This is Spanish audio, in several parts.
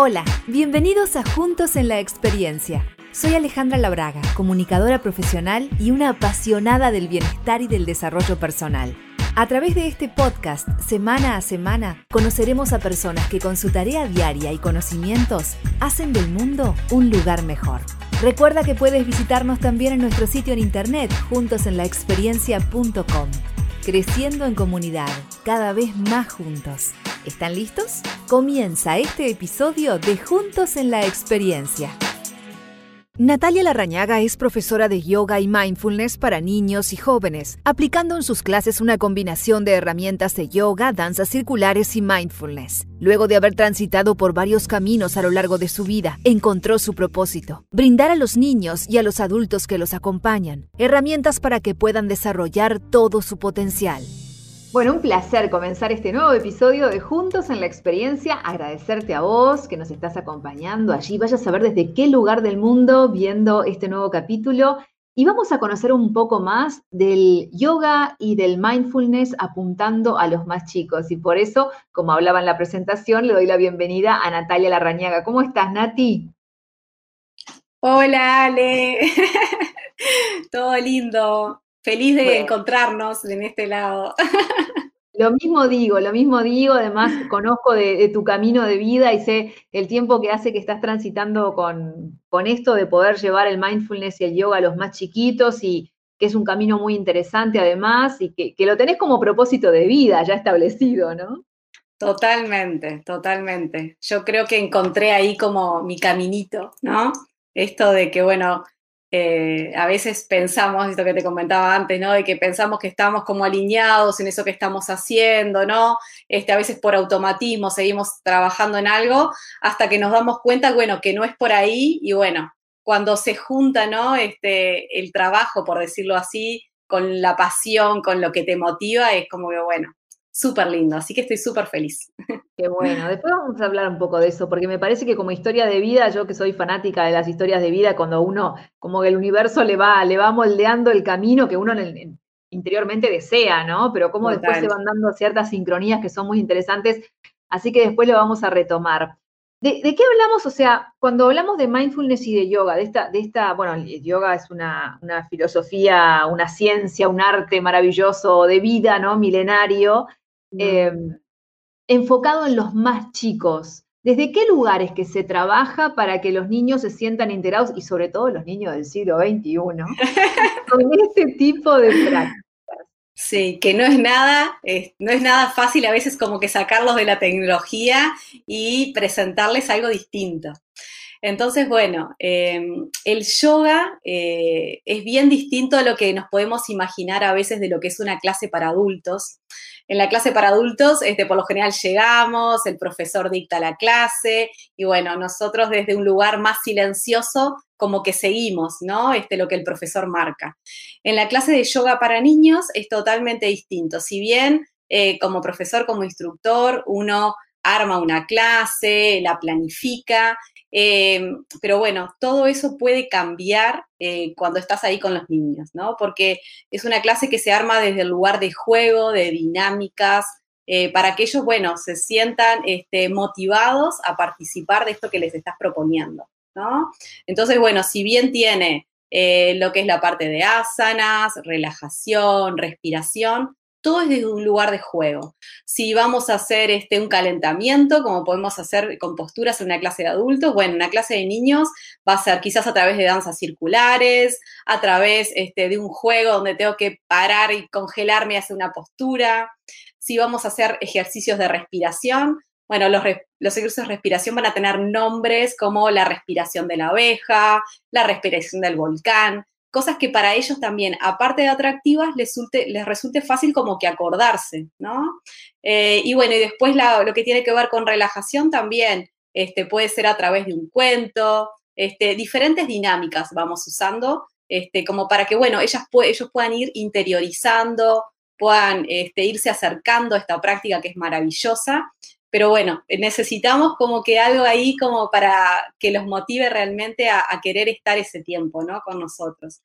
Hola, bienvenidos a Juntos en la Experiencia. Soy Alejandra Labraga, comunicadora profesional y una apasionada del bienestar y del desarrollo personal. A través de este podcast, semana a semana, conoceremos a personas que con su tarea diaria y conocimientos hacen del mundo un lugar mejor. Recuerda que puedes visitarnos también en nuestro sitio en internet juntosenlaexperiencia.com. Creciendo en comunidad, cada vez más juntos. ¿Están listos? Comienza este episodio de Juntos en la Experiencia. Natalia Larrañaga es profesora de yoga y mindfulness para niños y jóvenes, aplicando en sus clases una combinación de herramientas de yoga, danzas circulares y mindfulness. Luego de haber transitado por varios caminos a lo largo de su vida, encontró su propósito, brindar a los niños y a los adultos que los acompañan herramientas para que puedan desarrollar todo su potencial. Bueno, un placer comenzar este nuevo episodio de Juntos en la Experiencia. Agradecerte a vos que nos estás acompañando allí. Vayas a ver desde qué lugar del mundo viendo este nuevo capítulo. Y vamos a conocer un poco más del yoga y del mindfulness apuntando a los más chicos. Y por eso, como hablaba en la presentación, le doy la bienvenida a Natalia Larrañaga. ¿Cómo estás, Nati? Hola, Ale. Todo lindo. Feliz de encontrarnos en este lado. Lo mismo digo, lo mismo digo, además conozco de, tu camino de vida y sé el tiempo que hace que estás transitando con, con, esto de poder llevar el mindfulness y el yoga a los más chiquitos y que es un camino muy interesante además y que, que lo tenés como propósito de vida ya establecido, ¿no? Totalmente, totalmente. Yo creo que encontré ahí como mi caminito, ¿no? Esto de que, bueno, eh, a veces pensamos, esto que te comentaba antes, ¿no? De que pensamos que estamos como alineados en eso que estamos haciendo, ¿no? Este, a veces por automatismo seguimos trabajando en algo hasta que nos damos cuenta, bueno, que no es por ahí y bueno, cuando se junta, ¿no? Este, el trabajo, por decirlo así, con la pasión, con lo que te motiva, es como que, bueno, súper lindo, así que estoy súper feliz. Qué bueno, después vamos a hablar un poco de eso, porque me parece que como historia de vida, yo que soy fanática de las historias de vida, cuando uno, como que el universo le va, le va moldeando el camino que uno interiormente desea, ¿no? Pero cómo después se van dando ciertas sincronías que son muy interesantes, así que después lo vamos a retomar. ¿De, qué hablamos? O sea, cuando hablamos de mindfulness y de yoga, de esta, de esta bueno, el yoga es una, una filosofía, una ciencia, un arte maravilloso de vida, ¿no? Milenario, Em, enfocado en los más chicos. ¿Desde qué lugares que se trabaja para que los niños se sientan integrados y sobre todo los niños del siglo XXI con este tipo de prácticas? Sí, que no es nada, no es nada fácil a veces como que sacarlos de la tecnología y presentarles algo distinto. Entonces, bueno, em, el yoga eh, es bien distinto a lo que nos podemos imaginar a veces de lo que es una clase para adultos. En la clase para adultos, este, por lo general llegamos, el profesor dicta la clase y bueno, nosotros desde un lugar más silencioso como que seguimos, ¿no? Este, lo que el profesor marca. En la clase de yoga para niños es totalmente distinto. Si bien eh, como profesor, como instructor, uno arma una clase, la planifica, eh, pero bueno, todo eso puede cambiar eh, cuando estás ahí con los niños, ¿no? Porque es una clase que se arma desde el lugar de juego, de dinámicas, eh, para que ellos, bueno, se sientan este, motivados a participar de esto que les estás proponiendo, ¿no? Entonces, bueno, si bien tiene lo que es la parte de asanas, relajación, respiración, todo es desde un lugar de juego. Si vamos a hacer este, un calentamiento, como podemos hacer con posturas en una clase de adultos, bueno, una clase de niños va a ser quizás a través de danzas circulares, a través este, de un juego donde tengo que parar y congelarme y hacer una postura. Si vamos a hacer ejercicios de respiración, bueno, los, los ejercicios de respiración van a tener nombres como la respiración de la abeja, la respiración del volcán. Cosas que para ellos también, aparte de atractivas, les resulte, les resulte fácil como que acordarse, ¿no? Eh, y bueno, y después lo que tiene que ver con relajación también, este, puede ser a través de un cuento, este, diferentes dinámicas vamos usando, este, como para que, bueno, ellas, ellos puedan ir interiorizando, puedan este, irse acercando a esta práctica que es maravillosa. Pero bueno, necesitamos como que algo ahí como para que los motive realmente a, querer estar ese tiempo, ¿no? Con nosotros.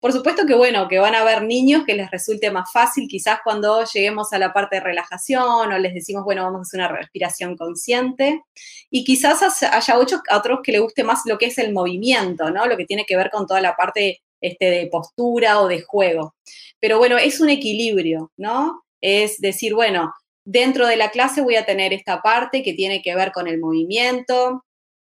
Por supuesto que bueno, que van a haber niños que les resulte más fácil quizás cuando lleguemos a la parte de relajación o les decimos, bueno, vamos a hacer una respiración consciente. Y quizás haya otros, otros que les guste más lo que es el movimiento, ¿no? Lo que tiene que ver con toda la parte este, de postura o de juego. Pero bueno, es un equilibrio, ¿no? Es decir, bueno, dentro de la clase voy a tener esta parte que tiene que ver con el movimiento,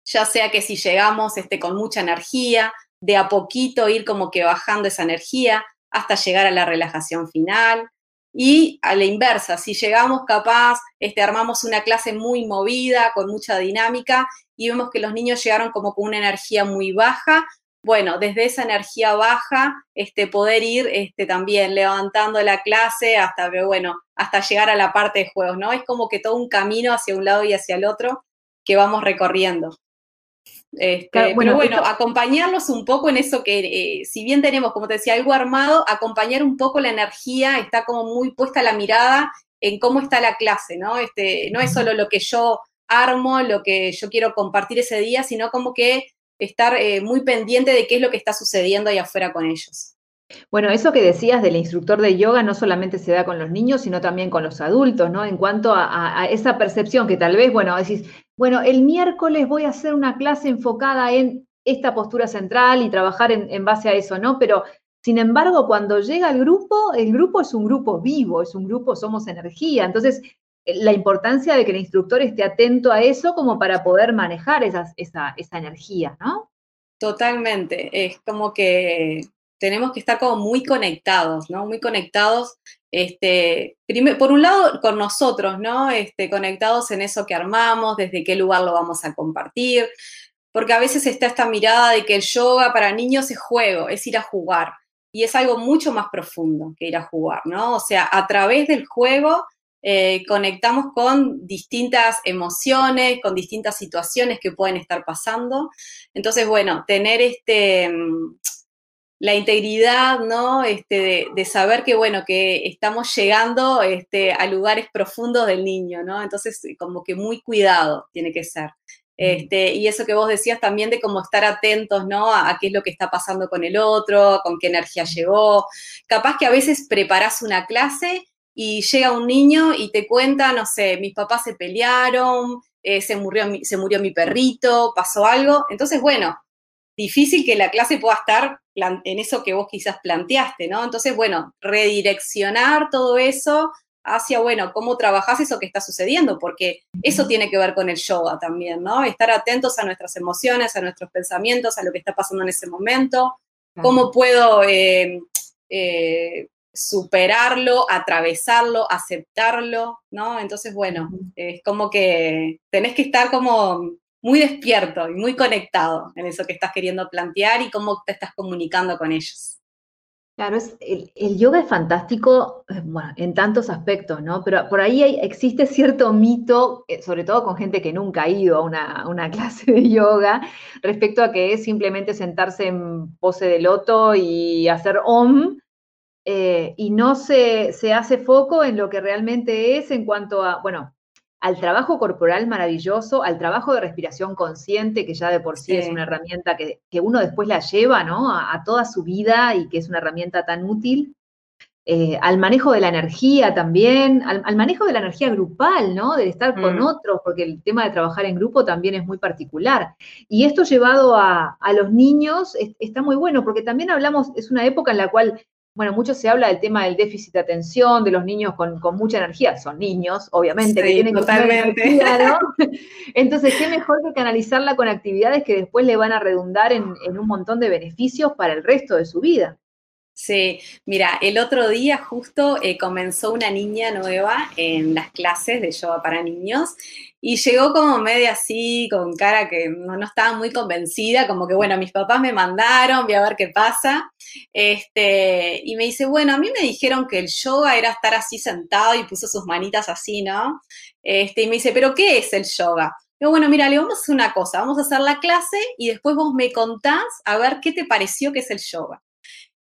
ya sea que si llegamos este, con mucha energía, de a poquito ir como que bajando esa energía hasta llegar a la relajación final. Y a la inversa, si llegamos capaz, este, armamos una clase muy movida, con mucha dinámica, y vemos que los niños llegaron como con una energía muy baja, bueno, desde esa energía baja, este, poder ir este, también levantando la clase hasta, bueno, hasta llegar a la parte de juegos, ¿no? Es como que todo un camino hacia un lado y hacia el otro que vamos recorriendo. Este, bueno, bueno, acompañarlos un poco en eso que, eh, si bien tenemos, como te decía, algo armado, acompañar un poco la energía, está como muy puesta la mirada en cómo está la clase, ¿no? Este, no es solo lo que yo armo, lo que yo quiero compartir ese día, sino como que estar eh, muy pendiente de qué es lo que está sucediendo ahí afuera con ellos. Bueno, eso que decías del instructor de yoga no solamente se da con los niños, sino también con los adultos, ¿no? En cuanto a, esa percepción que tal vez, bueno, decís, bueno, el miércoles voy a hacer una clase enfocada en esta postura central y trabajar en, en base a eso, ¿no? Pero, sin embargo, cuando llega el grupo, el grupo es un grupo vivo, es un grupo, somos energía. Entonces, la importancia de que el instructor esté atento a eso como para poder manejar esa, esa energía, ¿no? Totalmente, es como que tenemos que estar como muy conectados, ¿no? Muy conectados, este, por un lado con nosotros, ¿no? Este, conectados en eso que armamos, desde qué lugar lo vamos a compartir, porque a veces está esta mirada de que el yoga para niños es juego, es ir a jugar, y es algo mucho más profundo que ir a jugar, ¿no? O sea, a través del juego eh, conectamos con distintas emociones, con distintas situaciones que pueden estar pasando. Entonces, bueno, tener este, mm, la integridad, ¿no? Este, de, saber que, bueno, que estamos llegando este, a lugares profundos del niño, ¿no? Entonces, como que muy cuidado tiene que ser. Este, y eso que vos decías también de cómo estar atentos, ¿no? A, a, qué es lo que está pasando con el otro, con qué energía llegó. Capaz que a veces preparás una clase y llega un niño y te cuenta, no sé, mis papás se pelearon, eh, se, murió, se murió mi perrito, pasó algo. Entonces, bueno, difícil que la clase pueda estar en eso que vos quizás planteaste, ¿no? Entonces, bueno, redireccionar todo eso hacia, bueno, cómo trabajás eso que está sucediendo, porque eso tiene que ver con el yoga también, ¿no? Estar atentos a nuestras emociones, a nuestros pensamientos, a lo que está pasando en ese momento, cómo puedo eh, eh, superarlo, atravesarlo, aceptarlo, ¿no? Entonces, bueno, es como que tenés que estar como muy despierto y muy conectado en eso que estás queriendo plantear y cómo te estás comunicando con ellos. Claro, es, el, yoga es fantástico eh, bueno, en tantos aspectos, ¿no? Pero por ahí existe cierto mito, eh, sobre todo con gente que nunca ha ido a una, una, clase de yoga, respecto a que es simplemente sentarse en pose de loto y hacer om eh, y no se, hace foco en lo que realmente es en cuanto a, bueno, al trabajo corporal maravilloso, al trabajo de respiración consciente, que ya de por sí, es una herramienta que, uno después la lleva ¿no? a, toda su vida y que es una herramienta tan útil. Eh, al manejo de la energía también, al, manejo de la energía grupal, ¿no? De estar con mm. otros, porque el tema de trabajar en grupo también es muy particular. Y esto llevado a, a los niños está muy bueno, porque también hablamos, es una época en la cual bueno, mucho se habla del tema del déficit de atención, de los niños con, mucha energía. Son niños, obviamente, que tienen totalmente. Energía, ¿no? Entonces, qué mejor que canalizarla con actividades que después le van a redundar en, un montón de beneficios para el resto de su vida. Sí, mira, el otro día justo eh, comenzó una niña nueva en las clases de yoga para niños y llegó como media así, con cara que no, estaba muy convencida, como que bueno, mis papás me mandaron, voy a ver qué pasa. Este, y me dice, bueno, a mí me dijeron que el yoga era estar así sentado y puso sus manitas así, ¿no? Este, y me dice, ¿pero qué es el yoga? Digo, bueno, mira, le vamos a hacer una cosa, vamos a hacer la clase y después vos me contás a ver qué te pareció que es el yoga.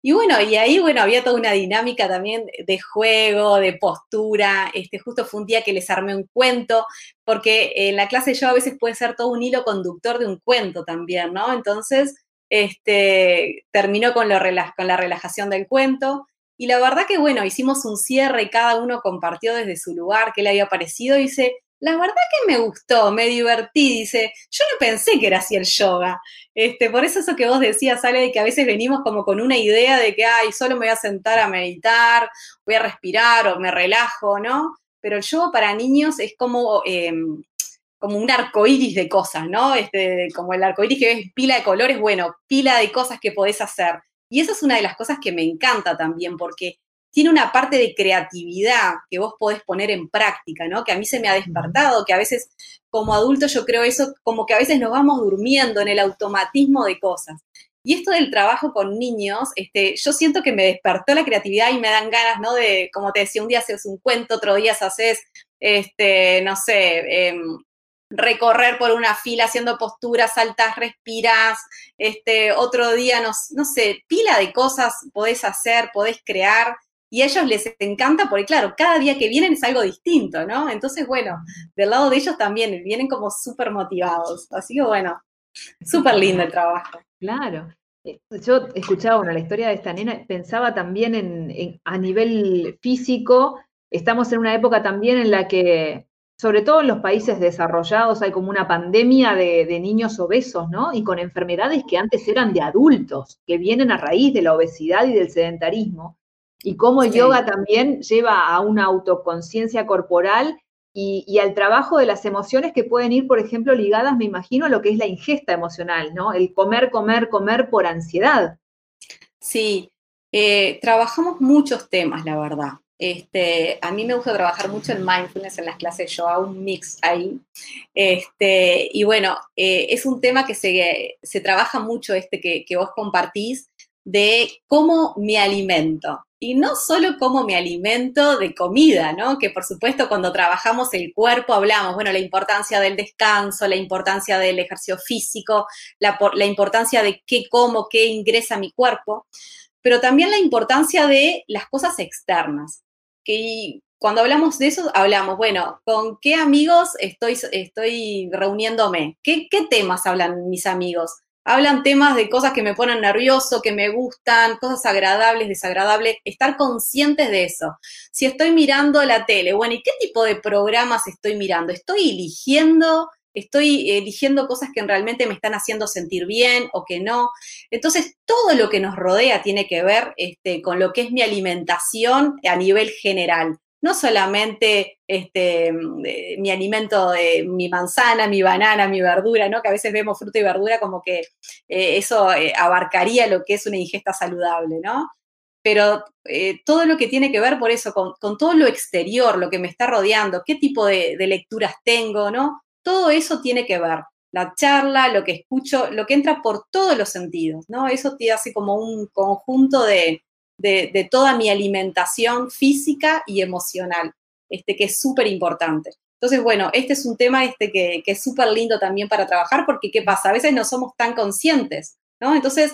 Y bueno, y ahí, bueno, había toda una dinámica también de juego, de postura. Este, justo fue un día que les armé un cuento, porque en la clase yo a veces puede ser todo un hilo conductor de un cuento también, ¿no? Entonces, este, terminó con, lo, con la relajación del cuento. Y la verdad que, bueno, hicimos un cierre y cada uno compartió desde su lugar qué le había parecido. Y dice, la verdad que me gustó, me divertí, dice, yo no pensé que era así el yoga. Este, por eso eso que vos decías, sale de que a veces venimos como con una idea de que, ay, solo me voy a sentar a meditar, voy a respirar o me relajo, ¿no? Pero el yoga para niños es como, em, como un arcoíris de cosas, ¿no? Este, como el arcoíris que ves pila de colores, bueno, pila de cosas que podés hacer. Y esa es una de las cosas que me encanta también, porque tiene una parte de creatividad que vos podés poner en práctica, ¿no? Que a mí se me ha despertado, que a veces como adulto yo creo eso, como que a veces nos vamos durmiendo en el automatismo de cosas. Y esto del trabajo con niños, este, yo siento que me despertó la creatividad y me dan ganas, ¿no? De, como te decía, un día haces un cuento, otro día haces, este, no sé, em, recorrer por una fila haciendo posturas, saltas, respiras, este, otro día, no, no sé, pila de cosas podés hacer, podés crear y a ellos les encanta porque, claro, cada día que vienen es algo distinto, ¿no? Entonces, bueno, del lado de ellos también vienen como súper motivados. Así que, bueno, súper lindo el trabajo. Claro. Eh, yo escuchaba bueno, la historia de esta nena, pensaba también en, a nivel físico, estamos en una época también en la que, sobre todo en los países desarrollados, hay como una pandemia de, de niños obesos, ¿no? Y con enfermedades que antes eran de adultos, que vienen a raíz de la obesidad y del sedentarismo y cómo el yoga también lleva a una autoconciencia corporal y, al trabajo de las emociones que pueden ir, por ejemplo, ligadas, me imagino, a lo que es la ingesta emocional, ¿no? El comer, comer, comer por ansiedad. Sí, eh, trabajamos muchos temas, la verdad. Este, a mí me gusta trabajar mucho en mindfulness en las clases, yo hago un mix ahí. Este, y bueno, eh, es un tema que se, se trabaja mucho este que, que, vos compartís de cómo me alimento y no solo como me alimento de comida, ¿no? Que por supuesto cuando trabajamos el cuerpo hablamos, bueno, la importancia del descanso, la importancia del ejercicio físico, la, la importancia de qué como, qué ingresa a mi cuerpo, pero también la importancia de las cosas externas. Que cuando hablamos de eso, hablamos, bueno, ¿con qué amigos estoy, estoy reuniéndome? ¿Qué, ¿Qué temas hablan mis amigos? Hablan temas de cosas que me ponen nervioso, que me gustan, cosas agradables, desagradables, estar conscientes de eso. Si estoy mirando la tele, bueno, ¿y qué tipo de programas estoy mirando? ¿Estoy eligiendo? ¿Estoy eligiendo cosas que realmente me están haciendo sentir bien o que no? Entonces, todo lo que nos rodea tiene que ver este, con lo que es mi alimentación a nivel general no solamente este, mi alimento, de mi manzana, mi banana, mi verdura, ¿no? Que a veces vemos fruta y verdura como que eh, eso eh, abarcaría lo que es una ingesta saludable, ¿no? Pero eh, todo lo que tiene que ver por eso, con, todo lo exterior, lo que me está rodeando, qué tipo de, de lecturas tengo, ¿no? Todo eso tiene que ver la charla, lo que escucho, lo que entra por todos los sentidos, ¿no? Eso te hace como un conjunto de, de, toda mi alimentación física y emocional, este, que es súper importante. Entonces, bueno, este es un tema este, que, que es súper lindo también para trabajar porque, ¿qué pasa? A veces no somos tan conscientes, ¿no? Entonces,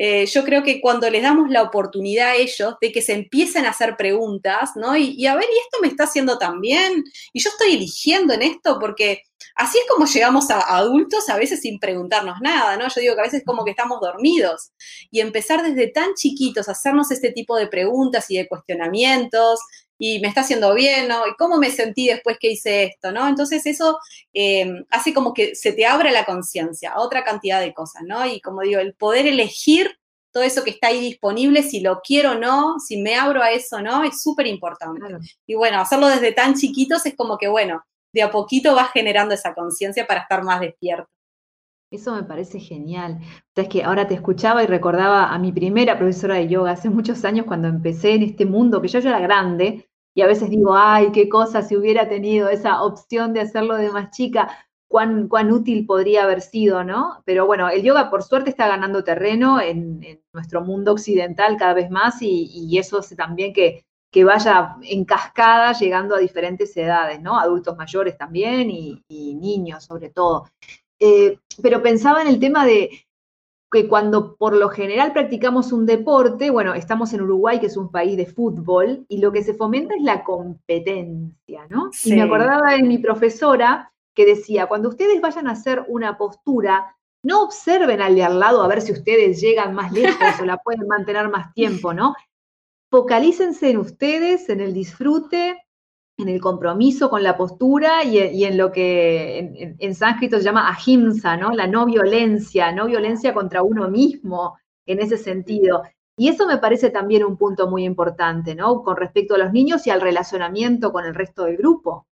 eh, yo creo que cuando les damos la oportunidad a ellos de que se empiecen a hacer preguntas, ¿no? Y, a ver, ¿y esto me está haciendo tan bien? Y yo estoy eligiendo en esto porque así es como llegamos a, adultos a veces sin preguntarnos nada, ¿no? Yo digo que a veces como que estamos dormidos y empezar desde tan chiquitos a hacernos este tipo de preguntas y de cuestionamientos y me está haciendo bien, ¿no? ¿Y cómo me sentí después que hice esto, ¿no? Entonces eso eh, hace como que se te abra la conciencia a otra cantidad de cosas, ¿no? Y como digo, el poder elegir todo eso que está ahí disponible, si lo quiero o no, si me abro a eso o no, es súper importante. Y bueno, hacerlo desde tan chiquitos es como que, bueno, de a poquito vas generando esa conciencia para estar más despierto. Eso me parece genial. Es que ahora te escuchaba y recordaba a mi primera profesora de yoga hace muchos años cuando empecé en este mundo, que yo ya era grande, y a veces digo, ay, qué cosa si hubiera tenido esa opción de hacerlo de más chica, cuán, cuán útil podría haber sido, ¿no? Pero bueno, el yoga por suerte está ganando terreno en, nuestro mundo occidental cada vez más y, eso hace también que, que, vaya en cascada llegando a diferentes edades, ¿no? Adultos mayores también y, niños sobre todo. Eh, pero pensaba en el tema de que cuando por lo general practicamos un deporte, bueno, estamos en Uruguay, que es un país de fútbol, y lo que se fomenta es la competencia, ¿no? Y me acordaba de mi profesora que decía, cuando ustedes vayan a hacer una postura, no observen al de al lado a ver si ustedes llegan más lejos o la pueden mantener más tiempo, ¿no? Focalícense en ustedes, en el disfrute, en el compromiso con la postura y, en lo que en, en, sánscrito se llama ahimsa, ¿no? La no violencia, no violencia contra uno mismo en ese sentido. Y eso me parece también un punto muy importante, ¿no? Con respecto a los niños y al relacionamiento con el resto del grupo.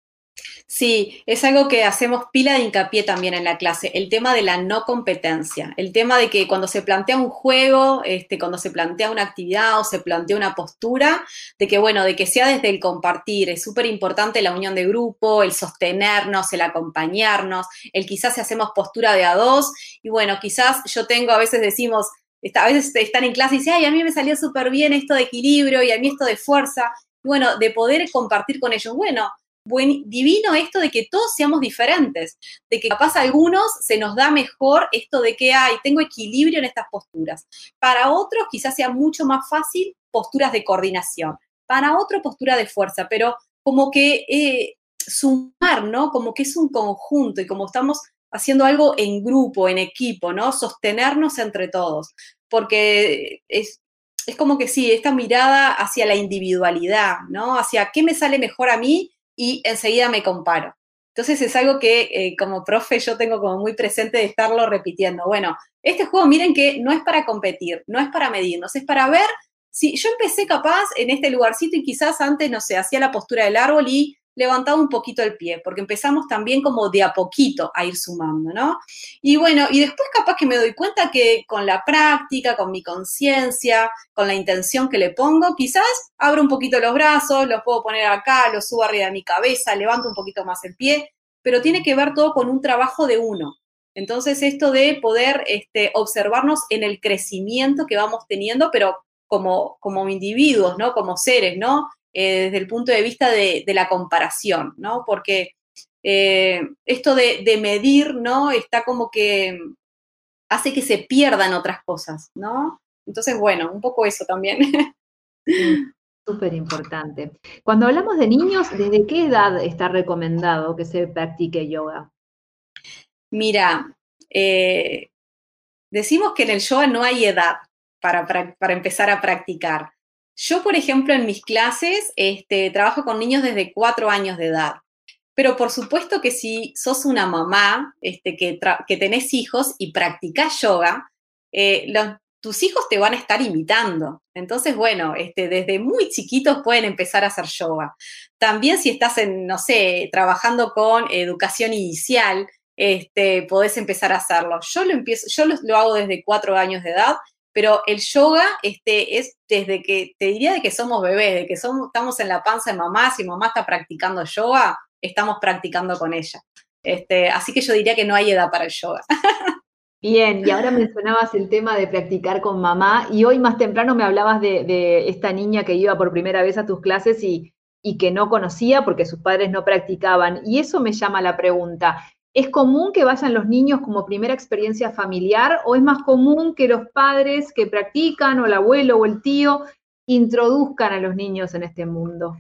Sí, es algo que hacemos pila de hincapié también en la clase, el tema de la no competencia, el tema de que cuando se plantea un juego, este, cuando se plantea una actividad o se plantea una postura, de que bueno, de que sea desde el compartir, es súper importante la unión de grupo, el sostenernos, el acompañarnos, el quizás si hacemos postura de a dos, y bueno, quizás yo tengo, a veces decimos, a veces están en clase y dicen, ay, a mí me salió súper bien esto de equilibrio y a mí esto de fuerza, y bueno, de poder compartir con ellos, bueno, buen, divino esto de que todos seamos diferentes, de que capaz a algunos se nos da mejor esto de que hay, tengo equilibrio en estas posturas. Para otros quizás sea mucho más fácil posturas de coordinación, para otro postura de fuerza, pero como que eh, sumar, ¿no? Como que es un conjunto y como estamos haciendo algo en grupo, en equipo, ¿no? Sostenernos entre todos, porque es, es como que sí, esta mirada hacia la individualidad, ¿no? Hacia qué me sale mejor a mí y enseguida me comparo. Entonces es algo que eh, como profe yo tengo como muy presente de estarlo repitiendo. Bueno, este juego miren que no es para competir, no es para medirnos, es para ver si yo empecé capaz en este lugarcito y quizás antes, no sé, hacía la postura del árbol y levantado un poquito el pie, porque empezamos también como de a poquito a ir sumando, ¿no? Y bueno, y después capaz que me doy cuenta que con la práctica, con mi conciencia, con la intención que le pongo, quizás abro un poquito los brazos, los puedo poner acá, los subo arriba de mi cabeza, levanto un poquito más el pie, pero tiene que ver todo con un trabajo de uno. Entonces, esto de poder este, observarnos en el crecimiento que vamos teniendo, pero como, como individuos, ¿no? Como seres, ¿no? Eh, desde el punto de vista de, la comparación, ¿no? Porque eh, esto de, medir, ¿no? Está como que hace que se pierdan otras cosas, ¿no? Entonces, bueno, un poco eso también. Súper importante. Cuando hablamos de niños, ¿desde qué edad está recomendado que se practique yoga? Mira, eh, decimos que en el yoga no hay edad para, para empezar a practicar. Yo, por ejemplo, en mis clases este, trabajo con niños desde cuatro años de edad. Pero por supuesto que si sos una mamá este, que, que tenés hijos y practicás yoga, eh, tus hijos te van a estar imitando. Entonces, bueno, este, desde muy chiquitos pueden empezar a hacer yoga. También si estás en, no sé, trabajando con educación inicial, este, podés empezar a hacerlo. Yo lo empiezo, yo lo hago desde cuatro años de edad pero el yoga este, es desde que, te diría de que somos bebés, de que somos, estamos en la panza de mamá, si mamá está practicando yoga, estamos practicando con ella. Este, así que yo diría que no hay edad para el yoga. Bien, y ahora mencionabas el tema de practicar con mamá y hoy más temprano me hablabas de, esta niña que iba por primera vez a tus clases y, y que no conocía porque sus padres no practicaban. Y eso me llama la pregunta. ¿Es común que vayan los niños como primera experiencia familiar o es más común que los padres que practican o el abuelo o el tío introduzcan a los niños en este mundo?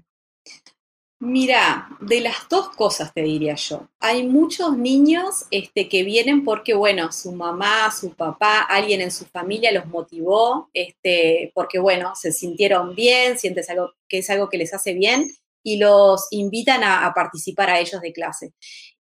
Mira, de las dos cosas te diría yo. Hay muchos niños este, que vienen porque, bueno, su mamá, su papá, alguien en su familia los motivó, este, porque, bueno, se sintieron bien, sientes algo, que es algo que les hace bien y los invitan a, participar a ellos de clase.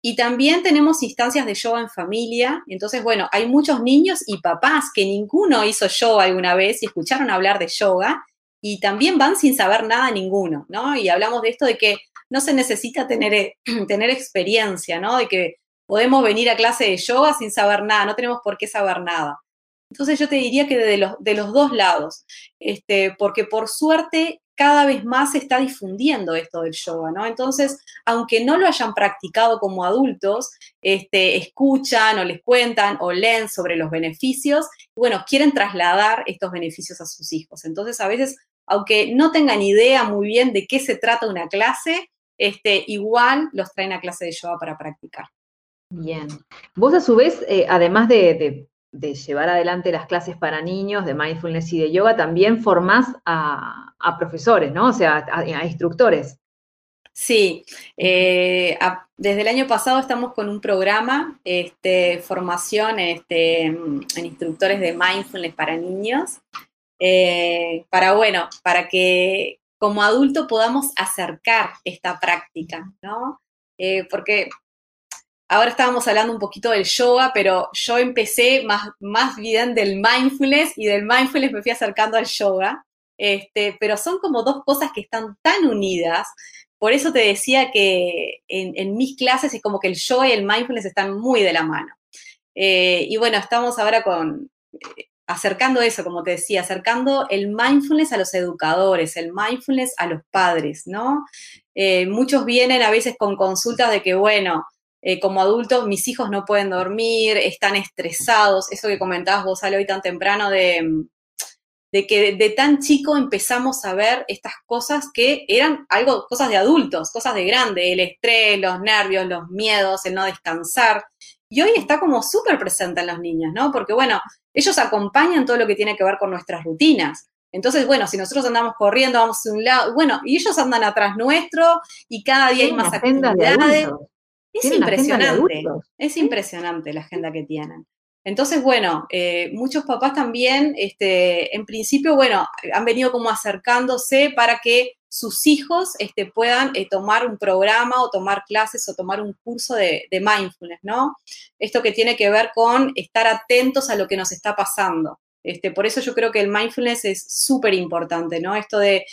Y también tenemos instancias de yoga en familia. Entonces, bueno, hay muchos niños y papás que ninguno hizo yoga alguna vez y escucharon hablar de yoga y también van sin saber nada ninguno, ¿no? Y hablamos de esto de que no se necesita tener, tener experiencia, ¿no? De que podemos venir a clase de yoga sin saber nada, no tenemos por qué saber nada. Entonces yo te diría que de los, de los dos lados, este, porque por suerte cada vez más se está difundiendo esto del yoga, ¿no? Entonces, aunque no lo hayan practicado como adultos, este, escuchan o les cuentan o leen sobre los beneficios, y bueno, quieren trasladar estos beneficios a sus hijos. Entonces, a veces, aunque no tengan idea muy bien de qué se trata una clase, este, igual los traen a clase de yoga para practicar. Bien. Vos a su vez, eh, además de de llevar adelante las clases para niños de mindfulness y de yoga, también formás a, profesores, ¿no? O sea, a, instructores. Sí, eh, desde el año pasado estamos con un programa, este, formación este, en instructores de mindfulness para niños, eh, para, bueno, para que como adulto podamos acercar esta práctica, ¿no? Eh, porque Ahora estábamos hablando un poquito del yoga, pero yo empecé más, más bien del mindfulness y del mindfulness me fui acercando al yoga. Este, pero son como dos cosas que están tan unidas. Por eso te decía que en, mis clases es como que el yoga y el mindfulness están muy de la mano. Eh, y bueno, estamos ahora con eh, acercando eso, como te decía, acercando el mindfulness a los educadores, el mindfulness a los padres, ¿no? Eh, muchos vienen a veces con consultas de que, bueno, eh, como adultos mis hijos no pueden dormir, están estresados, eso que comentabas vos, Ale, hoy tan temprano, de, de que de, tan chico empezamos a ver estas cosas que eran algo, cosas de adultos, cosas de grande, el estrés, los nervios, los miedos, el no descansar. Y hoy está como súper presente en los niños, ¿no? Porque bueno, ellos acompañan todo lo que tiene que ver con nuestras rutinas. Entonces, bueno, si nosotros andamos corriendo, vamos a un lado, bueno, y ellos andan atrás nuestro y cada día hay más actividades. Es impresionante, es impresionante la agenda que tienen. Entonces, bueno, eh, muchos papás también, este, en principio, bueno, han venido como acercándose para que sus hijos este, puedan eh, tomar un programa o tomar clases o tomar un curso de, de, mindfulness, ¿no? Esto que tiene que ver con estar atentos a lo que nos está pasando. Este, por eso yo creo que el mindfulness es súper importante, ¿no? Esto de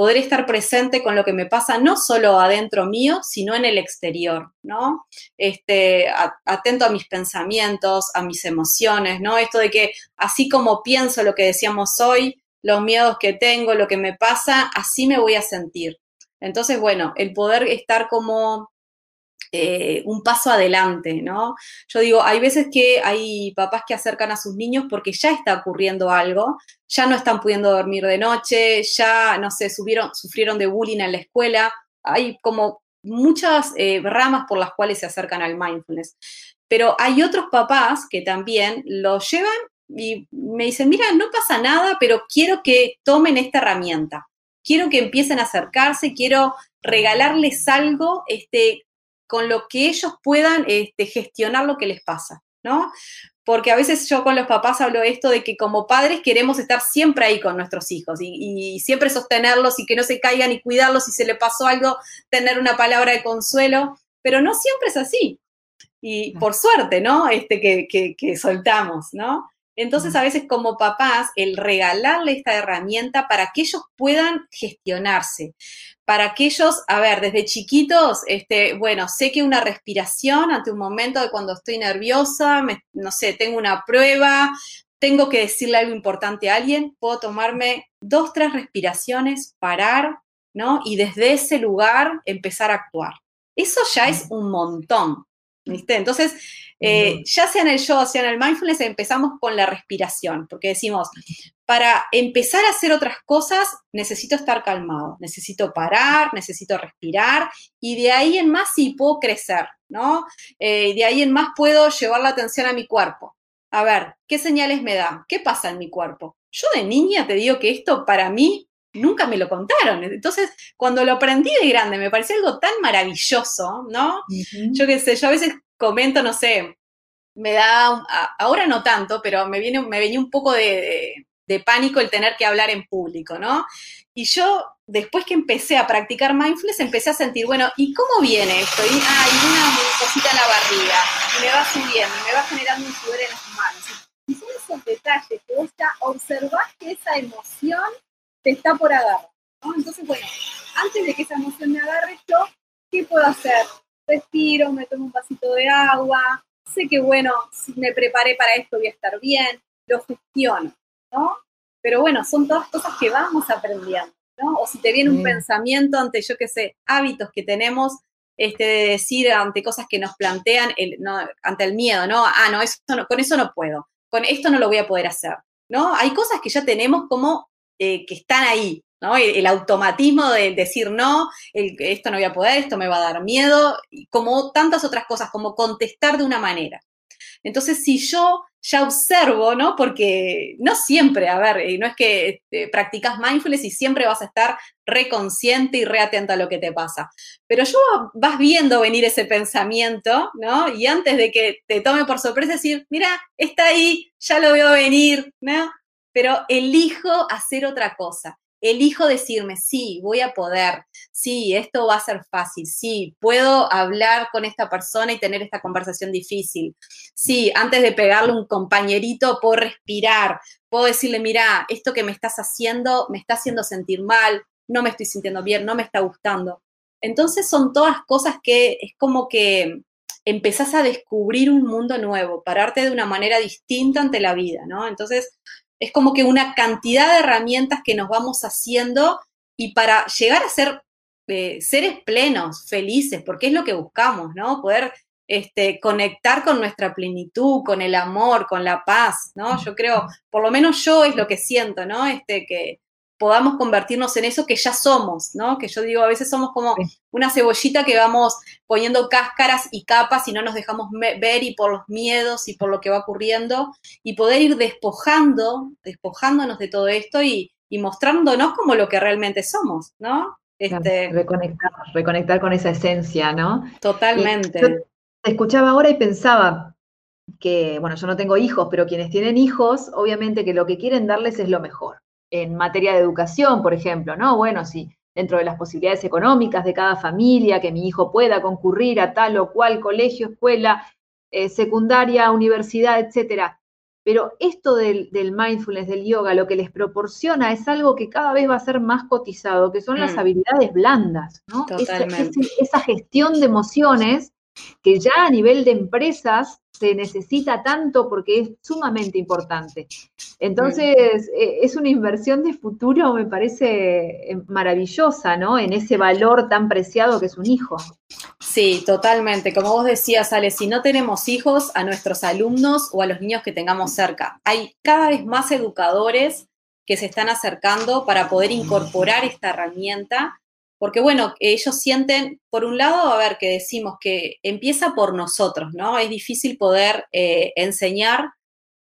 poder estar presente con lo que me pasa no solo adentro mío, sino en el exterior, ¿no? Este, atento a mis pensamientos, a mis emociones, ¿no? Esto de que así como pienso lo que decíamos hoy, los miedos que tengo, lo que me pasa, así me voy a sentir. Entonces, bueno, el poder estar como eh, un paso adelante, ¿no? Yo digo, hay veces que hay papás que acercan a sus niños porque ya está ocurriendo algo, ya no están pudiendo dormir de noche, ya, no sé, sufrieron de bullying en la escuela, hay como muchas eh, ramas por las cuales se acercan al mindfulness. Pero hay otros papás que también lo llevan y me dicen, mira, no pasa nada, pero quiero que tomen esta herramienta. Quiero que empiecen a acercarse, quiero regalarles algo este, con lo que ellos puedan este, gestionar lo que les pasa, ¿no? Porque a veces yo con los papás hablo esto de que como padres queremos estar siempre ahí con nuestros hijos y, siempre sostenerlos y que no se caigan y cuidarlos si se le pasó algo, tener una palabra de consuelo, pero no siempre es así. Y por suerte, ¿no? Este que, que, que soltamos, ¿no? Entonces, a veces como papás, el regalarle esta herramienta para que ellos puedan gestionarse, para que ellos, a ver, desde chiquitos, este, bueno, sé que una respiración ante un momento de cuando estoy nerviosa, no sé, tengo una prueba, tengo que decirle algo importante a alguien, puedo tomarme dos, tres respiraciones, parar, ¿no? Y desde ese lugar empezar a actuar. Eso ya es un montón, ¿viste? Entonces, eh, ya sea en el yoga, sea en el mindfulness, empezamos con la respiración, porque decimos, para empezar a hacer otras cosas, necesito estar calmado, necesito parar, necesito respirar, y de ahí en más sí puedo crecer, ¿no? Eh, de ahí en más puedo llevar la atención a mi cuerpo. A ver, ¿qué señales me da? ¿Qué pasa en mi cuerpo? Yo de niña te digo que esto para mí nunca me lo contaron. Entonces, cuando lo aprendí de grande, me pareció algo tan maravilloso, ¿no? Yo qué sé, yo a veces comento, no sé, me da, ahora no tanto, pero me, viene, me venía un poco de, pánico el tener que hablar en público, ¿no? Y yo, después que empecé a practicar mindfulness, empecé a sentir, bueno, ¿y cómo viene esto? Y, ah, una cosita en la barriga, y me va subiendo, y me va generando un sudor en las manos. Y son esos detalles que vos ya observás que esa emoción te está por agarrar. Entonces, bueno, antes de que esa emoción me agarre yo, ¿qué puedo hacer? Respiro, me tomo un vasito de agua, sé que, bueno, si me preparé para esto voy a estar bien, lo gestiono, ¿no? Pero bueno, son todas cosas que vamos aprendiendo, ¿no? O si te viene un pensamiento ante, yo qué sé, hábitos que tenemos, este, de decir ante cosas que nos plantean, el, ante el miedo, ¿no? Ah, no, eso no, con eso no puedo, con esto no lo voy a poder hacer, ¿no? Hay cosas que ya tenemos como eh, que están ahí, ¿no? El, automatismo de decir no, esto no voy a poder, esto me va a dar miedo, como tantas otras cosas, como contestar de una manera. Entonces, si yo ya observo, ¿no? Porque no siempre, a ver, no es que este, practicas mindfulness y siempre vas a estar reconsciente y reatento a lo que te pasa. Pero yo vas viendo venir ese pensamiento, ¿no? Y antes de que te tome por sorpresa, decir, mira, está ahí, ya lo veo venir, ¿no? Pero elijo hacer otra cosa elijo decirme, sí, voy a poder, sí, esto va a ser fácil, sí, puedo hablar con esta persona y tener esta conversación difícil, sí, antes de pegarle un compañerito, puedo respirar, puedo decirle, mira, esto que me estás haciendo me está haciendo sentir mal, no me estoy sintiendo bien, no me está gustando. Entonces son todas cosas que es como que empezás a descubrir un mundo nuevo, pararte de una manera distinta ante la vida, ¿no? Entonces, es como que una cantidad de herramientas que nos vamos haciendo y para llegar a ser eh, seres plenos, felices, porque es lo que buscamos, ¿no? Poder este, conectar con nuestra plenitud, con el amor, con la paz, ¿no? Yo creo, por lo menos yo es lo que siento, ¿no? Este, que, podamos convertirnos en eso que ya somos, ¿no? Que yo digo, a veces somos como una cebollita que vamos poniendo cáscaras y capas y no nos dejamos ver y por los miedos y por lo que va ocurriendo y poder ir despojando, despojándonos de todo esto y, mostrándonos como lo que realmente somos, ¿no? Este, reconectar, reconectar con esa esencia, ¿no? Totalmente. te escuchaba ahora y pensaba que, bueno, yo no tengo hijos, pero quienes tienen hijos, obviamente que lo que quieren darles es lo mejor en materia de educación, por ejemplo, ¿no? Bueno, si dentro de las posibilidades económicas de cada familia, que mi hijo pueda concurrir a tal o cual colegio, escuela, eh, secundaria, universidad, etcétera. Pero esto del, mindfulness, del yoga, lo que les proporciona es algo que cada vez va a ser más cotizado, que son las mm. habilidades blandas, ¿no? esa, gestión de emociones que ya a nivel de empresas se necesita tanto porque es sumamente importante. Entonces, eh, es una inversión de futuro, me parece eh, maravillosa, ¿no? En ese valor tan preciado que es un hijo. Sí, totalmente. Como vos decías, Ale, si no tenemos hijos, a nuestros alumnos o a los niños que tengamos cerca, hay cada vez más educadores que se están acercando para poder incorporar esta herramienta porque bueno, ellos sienten, por un lado, a ver, que decimos que empieza por nosotros, ¿no? Es difícil poder eh, enseñar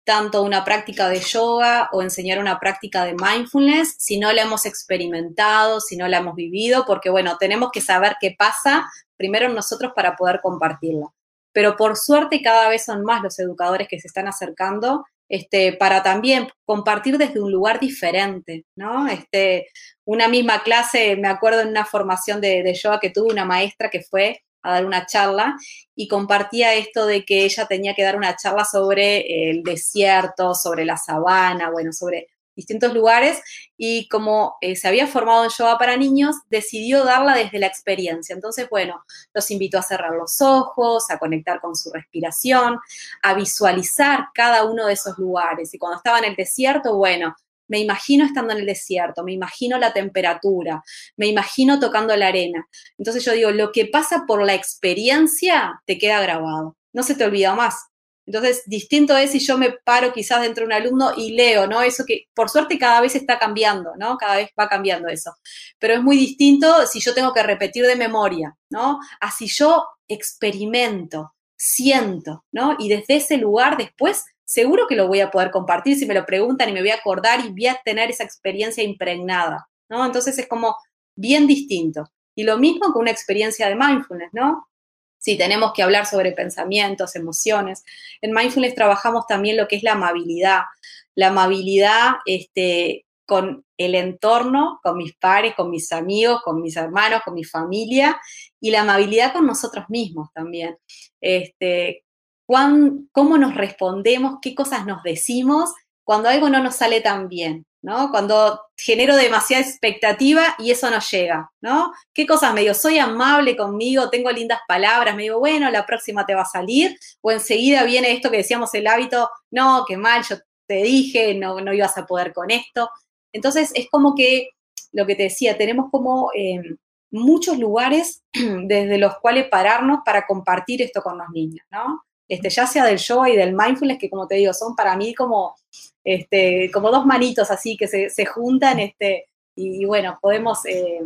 tanto una práctica de yoga o enseñar una práctica de mindfulness si no la hemos experimentado, si no la hemos vivido, porque bueno, tenemos que saber qué pasa primero nosotros para poder compartirlo. Pero por suerte cada vez son más los educadores que se están acercando este, para también compartir desde un lugar diferente, ¿no? Este, una misma clase, me acuerdo en una formación de, de yoga que tuve una maestra que fue a dar una charla y compartía esto de que ella tenía que dar una charla sobre el desierto, sobre la sabana, bueno, sobre distintos lugares y como eh, se había formado en yoga para niños, decidió darla desde la experiencia. Entonces, bueno, los invitó a cerrar los ojos, a conectar con su respiración, a visualizar cada uno de esos lugares. Y cuando estaba en el desierto, bueno, me imagino estando en el desierto, me imagino la temperatura, me imagino tocando la arena. Entonces yo digo, lo que pasa por la experiencia te queda grabado, no se te olvida más. Entonces, distinto es si yo me paro quizás dentro de un alumno y leo, ¿no? Eso que por suerte cada vez está cambiando, ¿no? Cada vez va cambiando eso. Pero es muy distinto si yo tengo que repetir de memoria, ¿no? Así yo experimento, siento, ¿no? Y desde ese lugar después seguro que lo voy a poder compartir si me lo preguntan y me voy a acordar y voy a tener esa experiencia impregnada, ¿no? Entonces es como bien distinto. Y lo mismo con una experiencia de mindfulness, ¿no? Si tenemos que hablar sobre pensamientos, emociones. En Mindfulness trabajamos también lo que es la amabilidad. La amabilidad este, con el entorno, con mis pares, con mis amigos, con mis hermanos, con mi familia y la amabilidad con nosotros mismos también. Este, ¿Cómo nos respondemos? ¿Qué cosas nos decimos cuando algo no nos sale tan bien? ¿No? Cuando genero demasiada expectativa y eso no llega, ¿no? ¿Qué cosas me digo? Soy amable conmigo, tengo lindas palabras, me digo, bueno, la próxima te va a salir, o enseguida viene esto que decíamos el hábito, no, qué mal, yo te dije, no, no ibas a poder con esto. Entonces, es como que, lo que te decía, tenemos como eh, muchos lugares desde los cuales pararnos para compartir esto con los niños, ¿no? Este, ya sea del yoga y del mindfulness, que como te digo, son para mí como, este, como dos manitos así que se, juntan, este, y, bueno, podemos eh,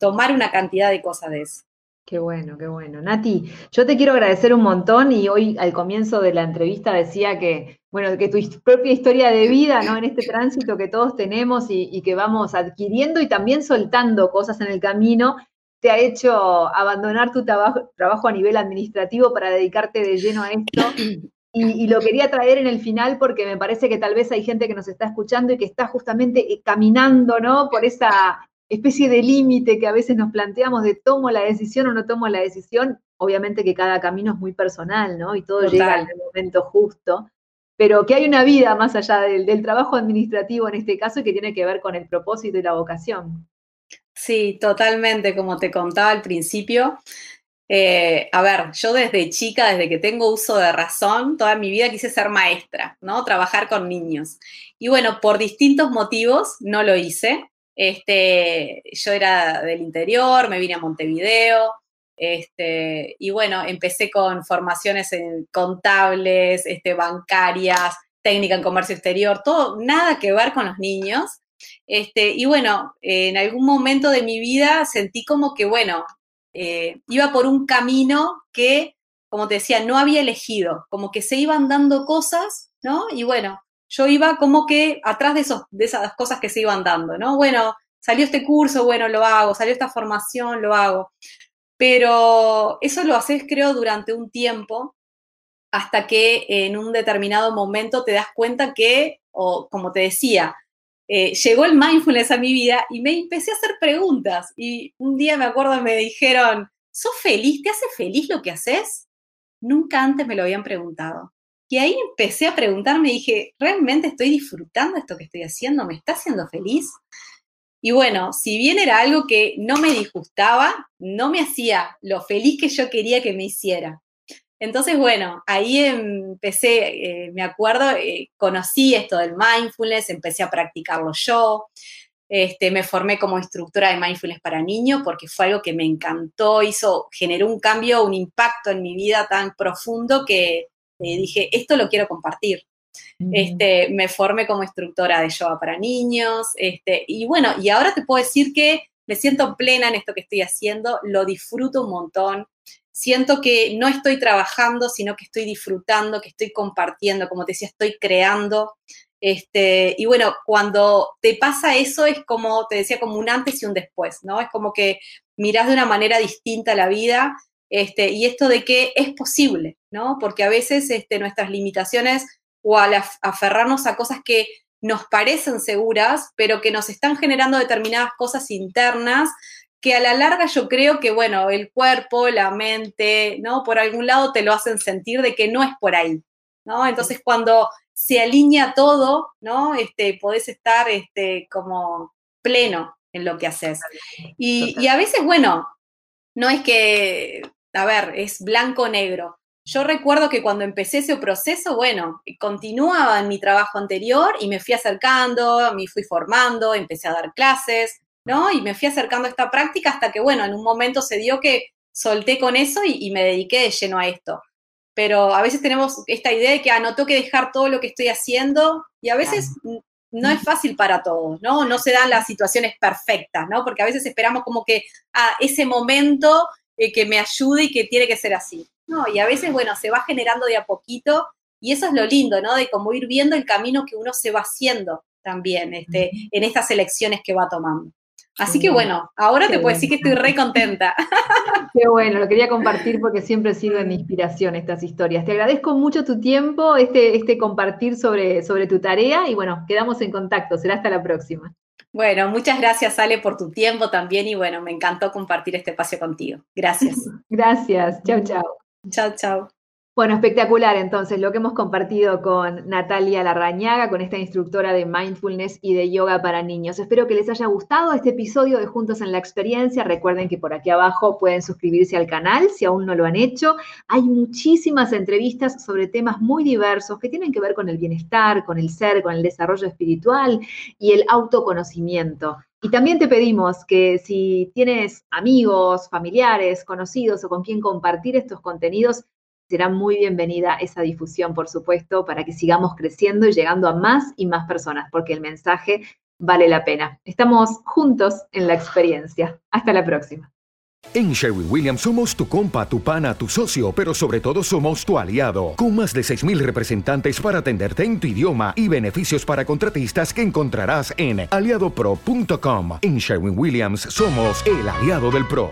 tomar una cantidad de cosas de eso. Qué bueno, qué bueno. Nati, yo te quiero agradecer un montón y hoy al comienzo de la entrevista decía que, bueno, que tu propia historia de vida, ¿no? En este tránsito que todos tenemos y, que vamos adquiriendo y también soltando cosas en el camino, te ha hecho abandonar tu trabajo, trabajo a nivel administrativo para dedicarte de lleno a esto. Y, y, lo quería traer en el final porque me parece que tal vez hay gente que nos está escuchando y que está justamente eh, caminando, ¿no? Por esa especie de límite que a veces nos planteamos de tomo la decisión o no tomo la decisión, obviamente que cada camino es muy personal, ¿no? Y todo llega el momento justo, pero que hay una vida más allá del, trabajo administrativo en este caso y que tiene que ver con el propósito y la vocación. Sí, totalmente, como te contaba al principio. Eh, a ver, yo desde chica, desde que tengo uso de razón, toda mi vida quise ser maestra, ¿no? Trabajar con niños. Y bueno, por distintos motivos no lo hice. Este, yo era del interior, me vine a Montevideo, este, y bueno, empecé con formaciones en contables, este, bancarias, técnica en comercio exterior, todo, nada que ver con los niños. Este, y bueno, en algún momento de mi vida sentí como que, bueno, eh, iba por un camino que, como te decía, no había elegido, como que se iban dando cosas, ¿no? Y bueno, yo iba como que atrás de, de esas cosas que se iban dando, ¿no? Bueno, salió este curso, bueno, lo hago, salió esta formación, lo hago. Pero eso lo haces, creo, durante un tiempo, hasta que en un determinado momento te das cuenta que, o como te decía, eh, llegó el mindfulness a mi vida y me empecé a hacer preguntas. Y un día me acuerdo, me dijeron, ¿sos feliz? ¿Te hace feliz lo que haces? Nunca antes me lo habían preguntado. Y ahí empecé a preguntarme, dije, ¿realmente estoy disfrutando esto que estoy haciendo? ¿Me está haciendo feliz? Y bueno, si bien era algo que no me disgustaba, no me hacía lo feliz que yo quería que me hiciera. Entonces, bueno, ahí empecé, eh, me acuerdo, eh, conocí esto del mindfulness, empecé a practicarlo yo, este, me formé como instructora de mindfulness para niños porque fue algo que me encantó, hizo, generó un cambio, un impacto en mi vida tan profundo que dije, esto lo quiero compartir. Este, me formé como instructora de yoga para niños, este, y bueno, y ahora te puedo decir que me siento plena en esto que estoy haciendo, lo disfruto un montón, siento que no estoy trabajando, sino que estoy disfrutando, que estoy compartiendo, como te decía, estoy creando. Este, y bueno, cuando te pasa eso es como, te decía, como un antes y un después, ¿no? Es como que mirás de una manera distinta la vida este, y esto de que es posible, ¿no? Porque a veces este, nuestras limitaciones o al aferrarnos a cosas que nos parecen seguras, pero que nos están generando determinadas cosas internas que a la larga yo creo que, bueno, el cuerpo, la mente, ¿no? Por algún lado te lo hacen sentir de que no es por ahí, ¿no? Entonces cuando se alinea todo, ¿no? Este, podés estar este, como pleno en lo que haces. Y, y a veces, bueno, no es que a ver, es blanco-negro. Yo recuerdo que cuando empecé ese proceso, bueno, continuaba en mi trabajo anterior y me fui acercando, me fui formando, empecé a dar clases, ¿no? Y me fui acercando a esta práctica hasta que, bueno, en un momento se dio que solté con eso y, me dediqué de lleno a esto. Pero a veces tenemos esta idea de que, ah, no tengo que dejar todo lo que estoy haciendo y a veces no es fácil para todos, ¿no? No se dan las situaciones perfectas, ¿no? Porque a veces esperamos como que, a ah, ese momento eh, que me ayude y que tiene que ser así. No, y a veces, bueno, se va generando de a poquito y eso es lo lindo, ¿no? De como ir viendo el camino que uno se va haciendo también este, en estas elecciones que va tomando. Así que bueno, ahora te puedo decir que estoy re contenta. Qué bueno, lo quería compartir porque siempre sirven de inspiración estas historias. Te agradezco mucho tu tiempo, este, este compartir sobre, sobre tu tarea y bueno, quedamos en contacto. Será hasta la próxima. Bueno, muchas gracias, Ale, por tu tiempo también y bueno, me encantó compartir este espacio contigo. Gracias. Gracias. Chao, chao. Chao, chao. Bueno, espectacular entonces lo que hemos compartido con Natalia Larrañaga, con esta instructora de mindfulness y de yoga para niños. Espero que les haya gustado este episodio de Juntos en la Experiencia. Recuerden que por aquí abajo pueden suscribirse al canal si aún no lo han hecho. Hay muchísimas entrevistas sobre temas muy diversos que tienen que ver con el bienestar, con el ser, con el desarrollo espiritual y el autoconocimiento. Y también te pedimos que si tienes amigos, familiares, conocidos o con quien compartir estos contenidos, será muy bienvenida esa difusión, por supuesto, para que sigamos creciendo y llegando a más y más personas, porque el mensaje vale la pena. Estamos juntos en la experiencia. Hasta la próxima. En Sherwin Williams somos tu compa, tu pana, tu socio, pero sobre todo somos tu aliado, con más de 6.000 representantes para atenderte en tu idioma y beneficios para contratistas que encontrarás en aliadopro.com. En Sherwin Williams somos el aliado del PRO.